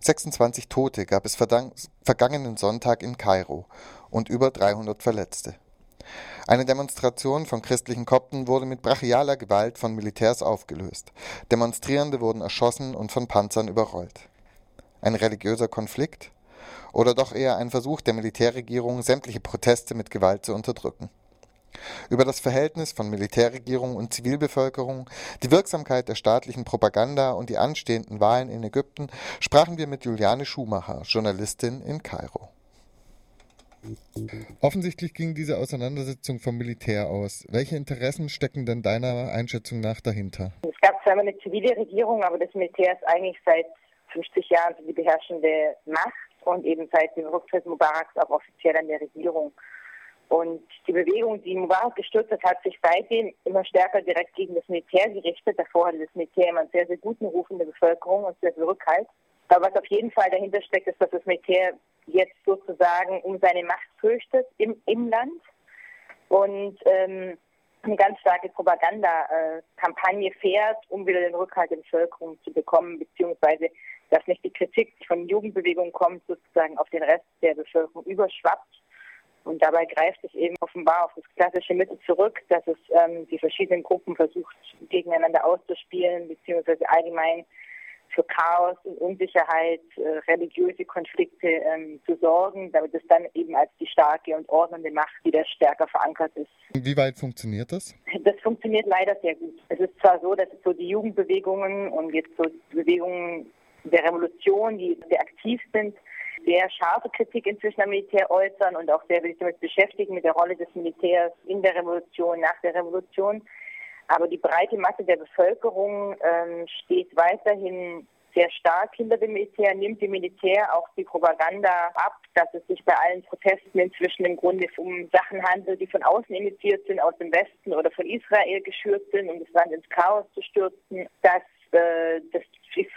26 Tote gab es vergangenen Sonntag in Kairo und über 300 Verletzte. Eine Demonstration von christlichen Kopten wurde mit brachialer Gewalt von Militärs aufgelöst. Demonstrierende wurden erschossen und von Panzern überrollt. Ein religiöser Konflikt? Oder doch eher ein Versuch der Militärregierung, sämtliche Proteste mit Gewalt zu unterdrücken? Über das Verhältnis von Militärregierung und Zivilbevölkerung, die Wirksamkeit der staatlichen Propaganda und die anstehenden Wahlen in Ägypten sprachen wir mit Juliane Schumacher, Journalistin in Kairo. Offensichtlich ging diese Auseinandersetzung vom Militär aus. Welche Interessen stecken denn deiner Einschätzung nach dahinter? Es gab zwar eine zivile Regierung, aber das Militär ist eigentlich seit 50 Jahren die beherrschende Macht und eben seit dem Rücktritt Mubaraks auch offiziell an der Regierung. Und die Bewegung, die Mubarak gestürzt hat, hat sich seitdem immer stärker direkt gegen das Militär gerichtet. Davor hatte das Militär immer einen sehr, sehr guten Ruf in der Bevölkerung und sehr viel Rückhalt. Aber was auf jeden Fall dahinter steckt, ist, dass das Militär jetzt sozusagen um seine Macht fürchtet im, im Land und ähm, eine ganz starke Propagandakampagne fährt, um wieder den Rückhalt der Bevölkerung zu bekommen, beziehungsweise dass nicht die Kritik von Jugendbewegungen kommt, sozusagen auf den Rest der Bevölkerung überschwappt. Und dabei greift es eben offenbar auf das klassische Mittel zurück, dass es ähm, die verschiedenen Gruppen versucht, gegeneinander auszuspielen, beziehungsweise allgemein für Chaos und Unsicherheit, äh, religiöse Konflikte ähm, zu sorgen, damit es dann eben als die starke und ordnende Macht wieder stärker verankert ist. Wie weit funktioniert das? Das funktioniert leider sehr gut. Es ist zwar so, dass so die Jugendbewegungen und jetzt so die Bewegungen der Revolution, die sehr aktiv sind, sehr scharfe Kritik inzwischen am Militär äußern und auch sehr sich damit beschäftigen mit der Rolle des Militärs in der Revolution, nach der Revolution. Aber die breite Masse der Bevölkerung ähm, steht weiterhin sehr stark hinter dem Militär, nimmt dem Militär auch die Propaganda ab, dass es sich bei allen Protesten inzwischen im Grunde um Sachen handelt, die von außen initiiert sind, aus dem Westen oder von Israel geschürt sind, um das Land ins Chaos zu stürzen, dass äh, das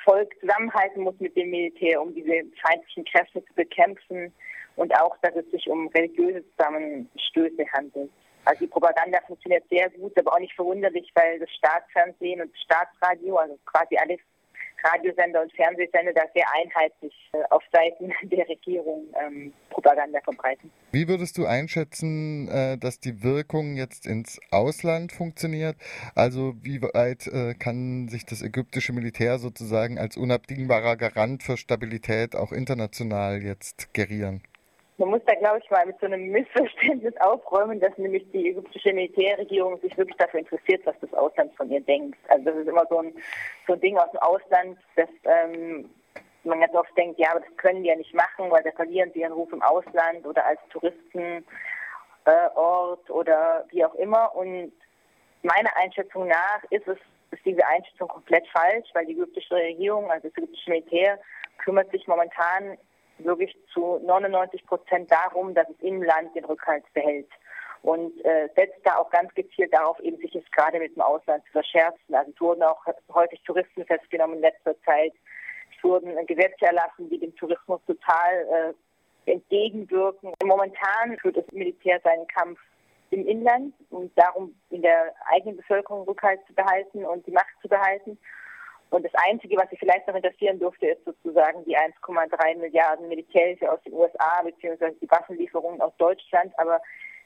Volk zusammenhalten muss mit dem Militär, um diese feindlichen Kräfte zu bekämpfen und auch, dass es sich um religiöse Zusammenstöße handelt. Also die Propaganda funktioniert sehr gut, aber auch nicht verwunderlich, weil das Staatsfernsehen und das Staatsradio, also quasi alles Radiosender und Fernsehsender da sehr einheitlich äh, auf Seiten der Regierung ähm, Propaganda verbreiten. Wie würdest du einschätzen, äh, dass die Wirkung jetzt ins Ausland funktioniert? Also wie weit äh, kann sich das ägyptische Militär sozusagen als unabdingbarer Garant für Stabilität auch international jetzt gerieren? Man muss da, glaube ich, mal mit so einem Missverständnis aufräumen, dass nämlich die ägyptische Militärregierung sich wirklich dafür interessiert, was das Ausland von ihr denkt. Also das ist immer so ein, so ein Ding aus dem Ausland, dass ähm, man ganz oft denkt, ja, aber das können die ja nicht machen, weil da verlieren sie ihren Ruf im Ausland oder als Touristenort äh, oder wie auch immer. Und meiner Einschätzung nach ist es ist diese Einschätzung komplett falsch, weil die ägyptische Regierung, also das ägyptische Militär, kümmert sich momentan wirklich zu 99 Prozent darum, dass es im Land den Rückhalt behält und äh, setzt da auch ganz gezielt darauf, eben sich jetzt gerade mit dem Ausland zu verscherzen. Also es wurden auch häufig Touristen festgenommen in letzter Zeit. Es wurden Gesetze erlassen, die dem Tourismus total äh, entgegenwirken. Momentan führt das Militär seinen Kampf im Inland und darum in der eigenen Bevölkerung Rückhalt zu behalten und die Macht zu behalten. Und das Einzige, was Sie vielleicht noch interessieren durfte, ist sozusagen die 1,3 Milliarden Militärhilfe aus den USA beziehungsweise die Waffenlieferungen aus Deutschland. Aber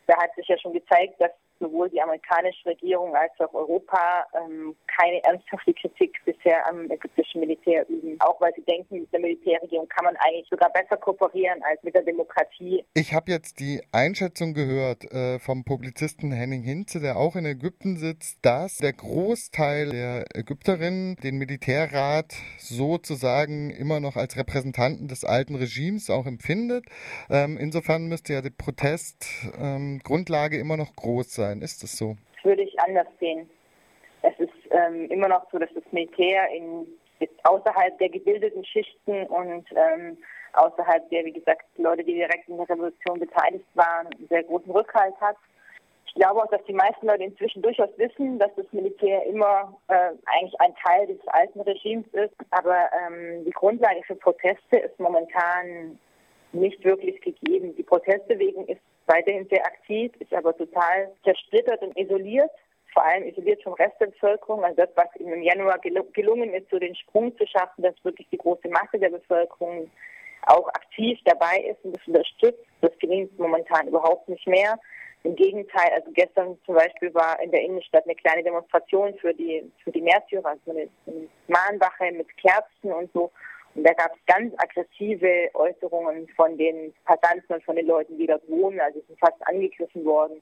da hat sich ja schon gezeigt, dass sowohl die amerikanische Regierung als auch Europa ähm, keine ernsthafte Kritik bisher am ägyptischen Militär üben. Auch weil sie denken, mit der Militärregierung kann man eigentlich sogar besser kooperieren als mit der Demokratie. Ich habe jetzt die Einschätzung gehört äh, vom Publizisten Henning Hinze, der auch in Ägypten sitzt, dass der Großteil der Ägypterinnen den Militärrat sozusagen immer noch als Repräsentanten des alten Regimes auch empfindet. Ähm, insofern müsste ja die Protestgrundlage ähm, immer noch groß sein sein. Ist das so? Das würde ich anders sehen. Es ist ähm, immer noch so, dass das Militär in, außerhalb der gebildeten Schichten und ähm, außerhalb der, wie gesagt, Leute, die direkt in der Revolution beteiligt waren, sehr großen Rückhalt hat. Ich glaube auch, dass die meisten Leute inzwischen durchaus wissen, dass das Militär immer äh, eigentlich ein Teil des alten Regimes ist. Aber ähm, die Grundlage für Proteste ist momentan nicht wirklich gegeben. Die Protestbewegung ist weiterhin sehr aktiv, ist aber total zersplittert und isoliert. vor allem isoliert vom Rest der Bevölkerung. Also das, was im Januar gelungen ist, so den Sprung zu schaffen, dass wirklich die große Masse der Bevölkerung auch aktiv dabei ist und das unterstützt. Das gelingt momentan überhaupt nicht mehr. Im Gegenteil, also gestern zum Beispiel war in der Innenstadt eine kleine Demonstration für die für die Märtyrer, also eine, Mahnwache mit Kerzen und so. Und da gab es ganz aggressive Äußerungen von den Passanten und von den Leuten, die dort wohnen. Also sind fast angegriffen worden.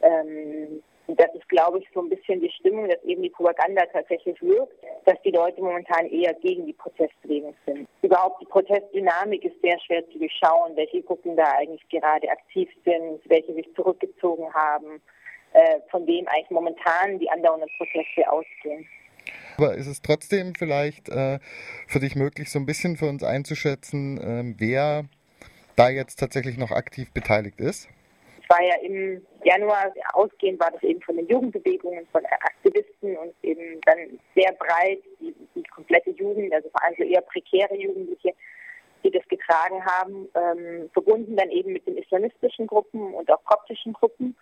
Ähm, das ist, glaube ich, so ein bisschen die Stimmung, dass eben die Propaganda tatsächlich wirkt, dass die Leute momentan eher gegen die Protestbewegung sind. Überhaupt die Protestdynamik ist sehr schwer zu durchschauen, welche Gruppen da eigentlich gerade aktiv sind, welche sich zurückgezogen haben, äh, von wem eigentlich momentan die andauernden Proteste ausgehen. Aber ist es trotzdem vielleicht äh, für dich möglich, so ein bisschen für uns einzuschätzen, äh, wer da jetzt tatsächlich noch aktiv beteiligt ist? Es war ja im Januar ausgehend war das eben von den Jugendbewegungen, von Aktivisten und eben dann sehr breit die, die komplette Jugend, also vor allem so eher prekäre Jugendliche, die das getragen haben, ähm, verbunden dann eben mit den islamistischen Gruppen und auch koptischen Gruppen.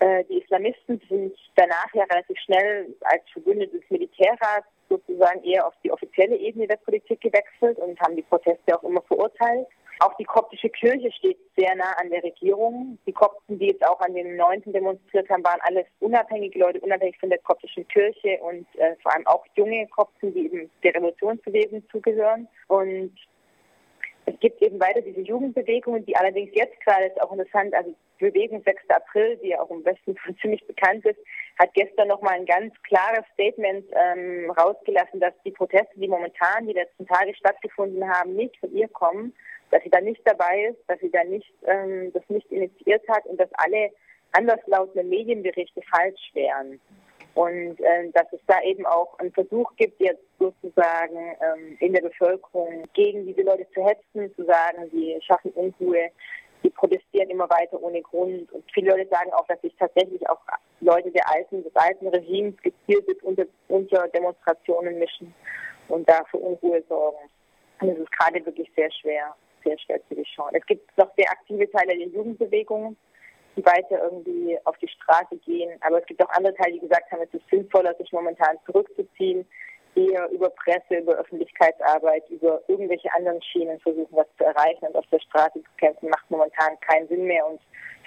Äh, die Islamisten sind danach ja relativ schnell als Verbündete des Militärrats sozusagen eher auf die offizielle Ebene der Politik gewechselt und haben die Proteste auch immer verurteilt. Auch die koptische Kirche steht sehr nah an der Regierung. Die Kopten, die jetzt auch an den 9. demonstriert haben, waren alles unabhängige Leute, unabhängig von der koptischen Kirche und äh, vor allem auch junge Kopten, die eben der Revolutionsbewegung zugehören. Und es gibt eben weiter diese Jugendbewegungen, die allerdings jetzt gerade ist auch interessant, also Bewegung 6. April, die ja auch im Westen ziemlich bekannt ist, hat gestern nochmal ein ganz klares Statement ähm, rausgelassen, dass die Proteste, die momentan die letzten Tage stattgefunden haben, nicht von ihr kommen, dass sie da nicht dabei ist, dass sie da nicht ähm, das nicht initiiert hat und dass alle anderslautende Medienberichte falsch wären. Und äh, dass es da eben auch einen Versuch gibt, jetzt sozusagen ähm, in der Bevölkerung gegen diese Leute zu hetzen, zu sagen, sie schaffen Unruhe, sie protestieren immer weiter ohne Grund. Und viele Leute sagen auch, dass sich tatsächlich auch Leute der alten, des alten Regimes gezielt unter, unter Demonstrationen mischen und da für Unruhe sorgen. Und es ist gerade wirklich sehr schwer, sehr schwer zu durchschauen. Es gibt noch sehr aktive Teile der Jugendbewegung, die weiter irgendwie auf die Straße gehen. Aber es gibt auch andere Teile, die gesagt haben, es ist sinnvoller, sich momentan zurückzuziehen, eher über Presse, über Öffentlichkeitsarbeit, über irgendwelche anderen Schienen versuchen, was zu erreichen und auf der Straße zu kämpfen, macht momentan keinen Sinn mehr und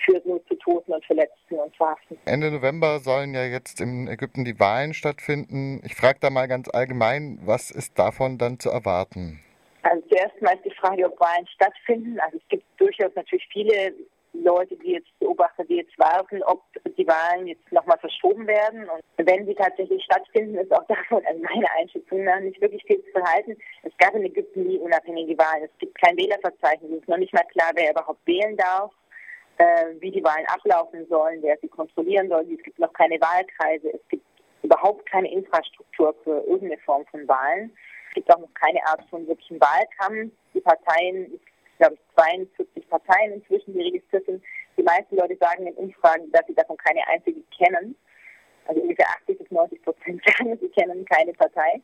führt nur zu Toten und Verletzten und Verhaften. Ende November sollen ja jetzt in Ägypten die Wahlen stattfinden. Ich frage da mal ganz allgemein, was ist davon dann zu erwarten? Also zuerst mal ist die Frage, ob Wahlen stattfinden. Also es gibt durchaus natürlich viele Leute, die jetzt beobachten, die jetzt warten, ob die Wahlen jetzt nochmal verschoben werden. Und wenn sie tatsächlich stattfinden, ist auch davon, also meiner Einschätzung nach, nicht wirklich viel zu verhalten. Es gab in Ägypten nie unabhängige Wahlen. Es gibt kein Wählerverzeichnis. Es ist noch nicht mal klar, wer überhaupt wählen darf, äh, wie die Wahlen ablaufen sollen, wer sie kontrollieren soll. Es gibt noch keine Wahlkreise. Es gibt überhaupt keine Infrastruktur für irgendeine Form von Wahlen. Es gibt auch noch keine Art von wirklichen Wahlkampf. Die Parteien, ich glaube, 42 Parteien inzwischen, die registriert sind. Die meisten Leute sagen in Umfragen, dass sie davon keine einzige kennen. Also ungefähr 80 bis 90 Prozent sagen, sie kennen keine Partei.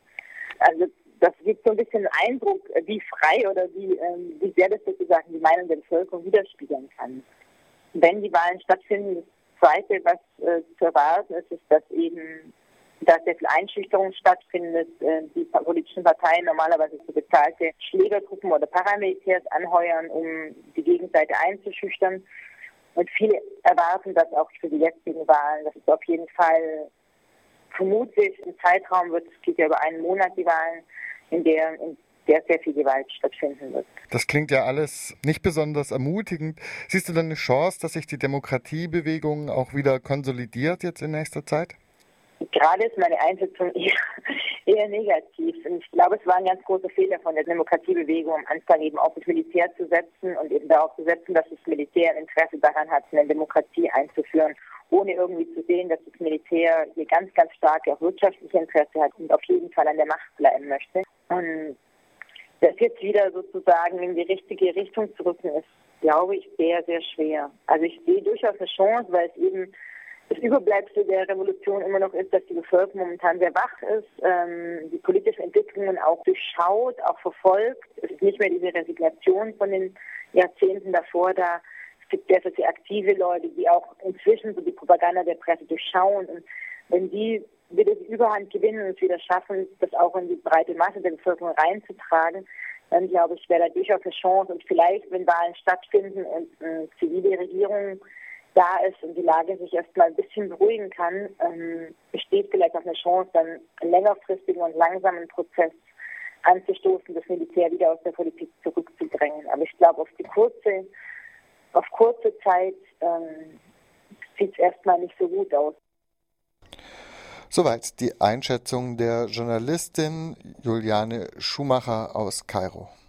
Also das gibt so ein bisschen Eindruck, wie frei oder wie, ähm, wie sehr das sozusagen die Meinung der Bevölkerung widerspiegeln kann. Wenn die Wahlen stattfinden, das Zweite, was äh, zu erwarten ist, ist, dass eben da sehr viel Einschüchterung stattfindet. Äh, die politischen Parteien normalerweise so bezahlte Schlägergruppen oder Paramilitärs anheuern, um die Gegenseite einzuschüchtern. Und viele erwarten das auch für die jetzigen Wahlen. Das ist auf jeden Fall vermutlich ein Zeitraum wird, es geht ja über einen Monat die Wahlen, in der, in der sehr viel Gewalt stattfinden wird. Das klingt ja alles nicht besonders ermutigend. Siehst du denn eine Chance, dass sich die Demokratiebewegung auch wieder konsolidiert jetzt in nächster Zeit? Gerade ist meine Einschätzung eher, eher negativ. Und ich glaube, es war ein ganz großer Fehler von der Demokratiebewegung, am Anfang eben auf das Militär zu setzen und eben darauf zu setzen, dass das Militär ein Interesse daran hat, eine Demokratie einzuführen, ohne irgendwie zu sehen, dass das Militär hier ganz, ganz stark auch wirtschaftliche Interesse hat und auf jeden Fall an der Macht bleiben möchte. Und das jetzt wieder sozusagen in die richtige Richtung zu rücken, ist, glaube ich, sehr, sehr schwer. Also ich sehe durchaus eine Chance, weil es eben das Überbleibsel der Revolution immer noch ist, dass die Bevölkerung momentan sehr wach ist, ähm, die politischen Entwicklungen auch durchschaut, auch verfolgt. Es ist nicht mehr diese Resignation von den Jahrzehnten davor da. Es gibt sehr, sehr aktive Leute, die auch inzwischen so die Propaganda der Presse durchschauen und wenn die wieder die Überhand gewinnen und es wieder schaffen, das auch in die breite Masse der Bevölkerung reinzutragen, dann glaube ich, wäre da durchaus eine Chance. Und vielleicht, wenn Wahlen stattfinden und eine zivile Regierung da ist und die Lage sich erstmal ein bisschen beruhigen kann, ähm, besteht vielleicht auch eine Chance, dann einen längerfristigen und langsamen Prozess anzustoßen, das Militär wieder aus der Politik zurückzudrängen. Aber ich glaube, auf die kurze, auf kurze Zeit ähm, sieht es erstmal nicht so gut aus. Soweit die Einschätzung der Journalistin Juliane Schumacher aus Kairo.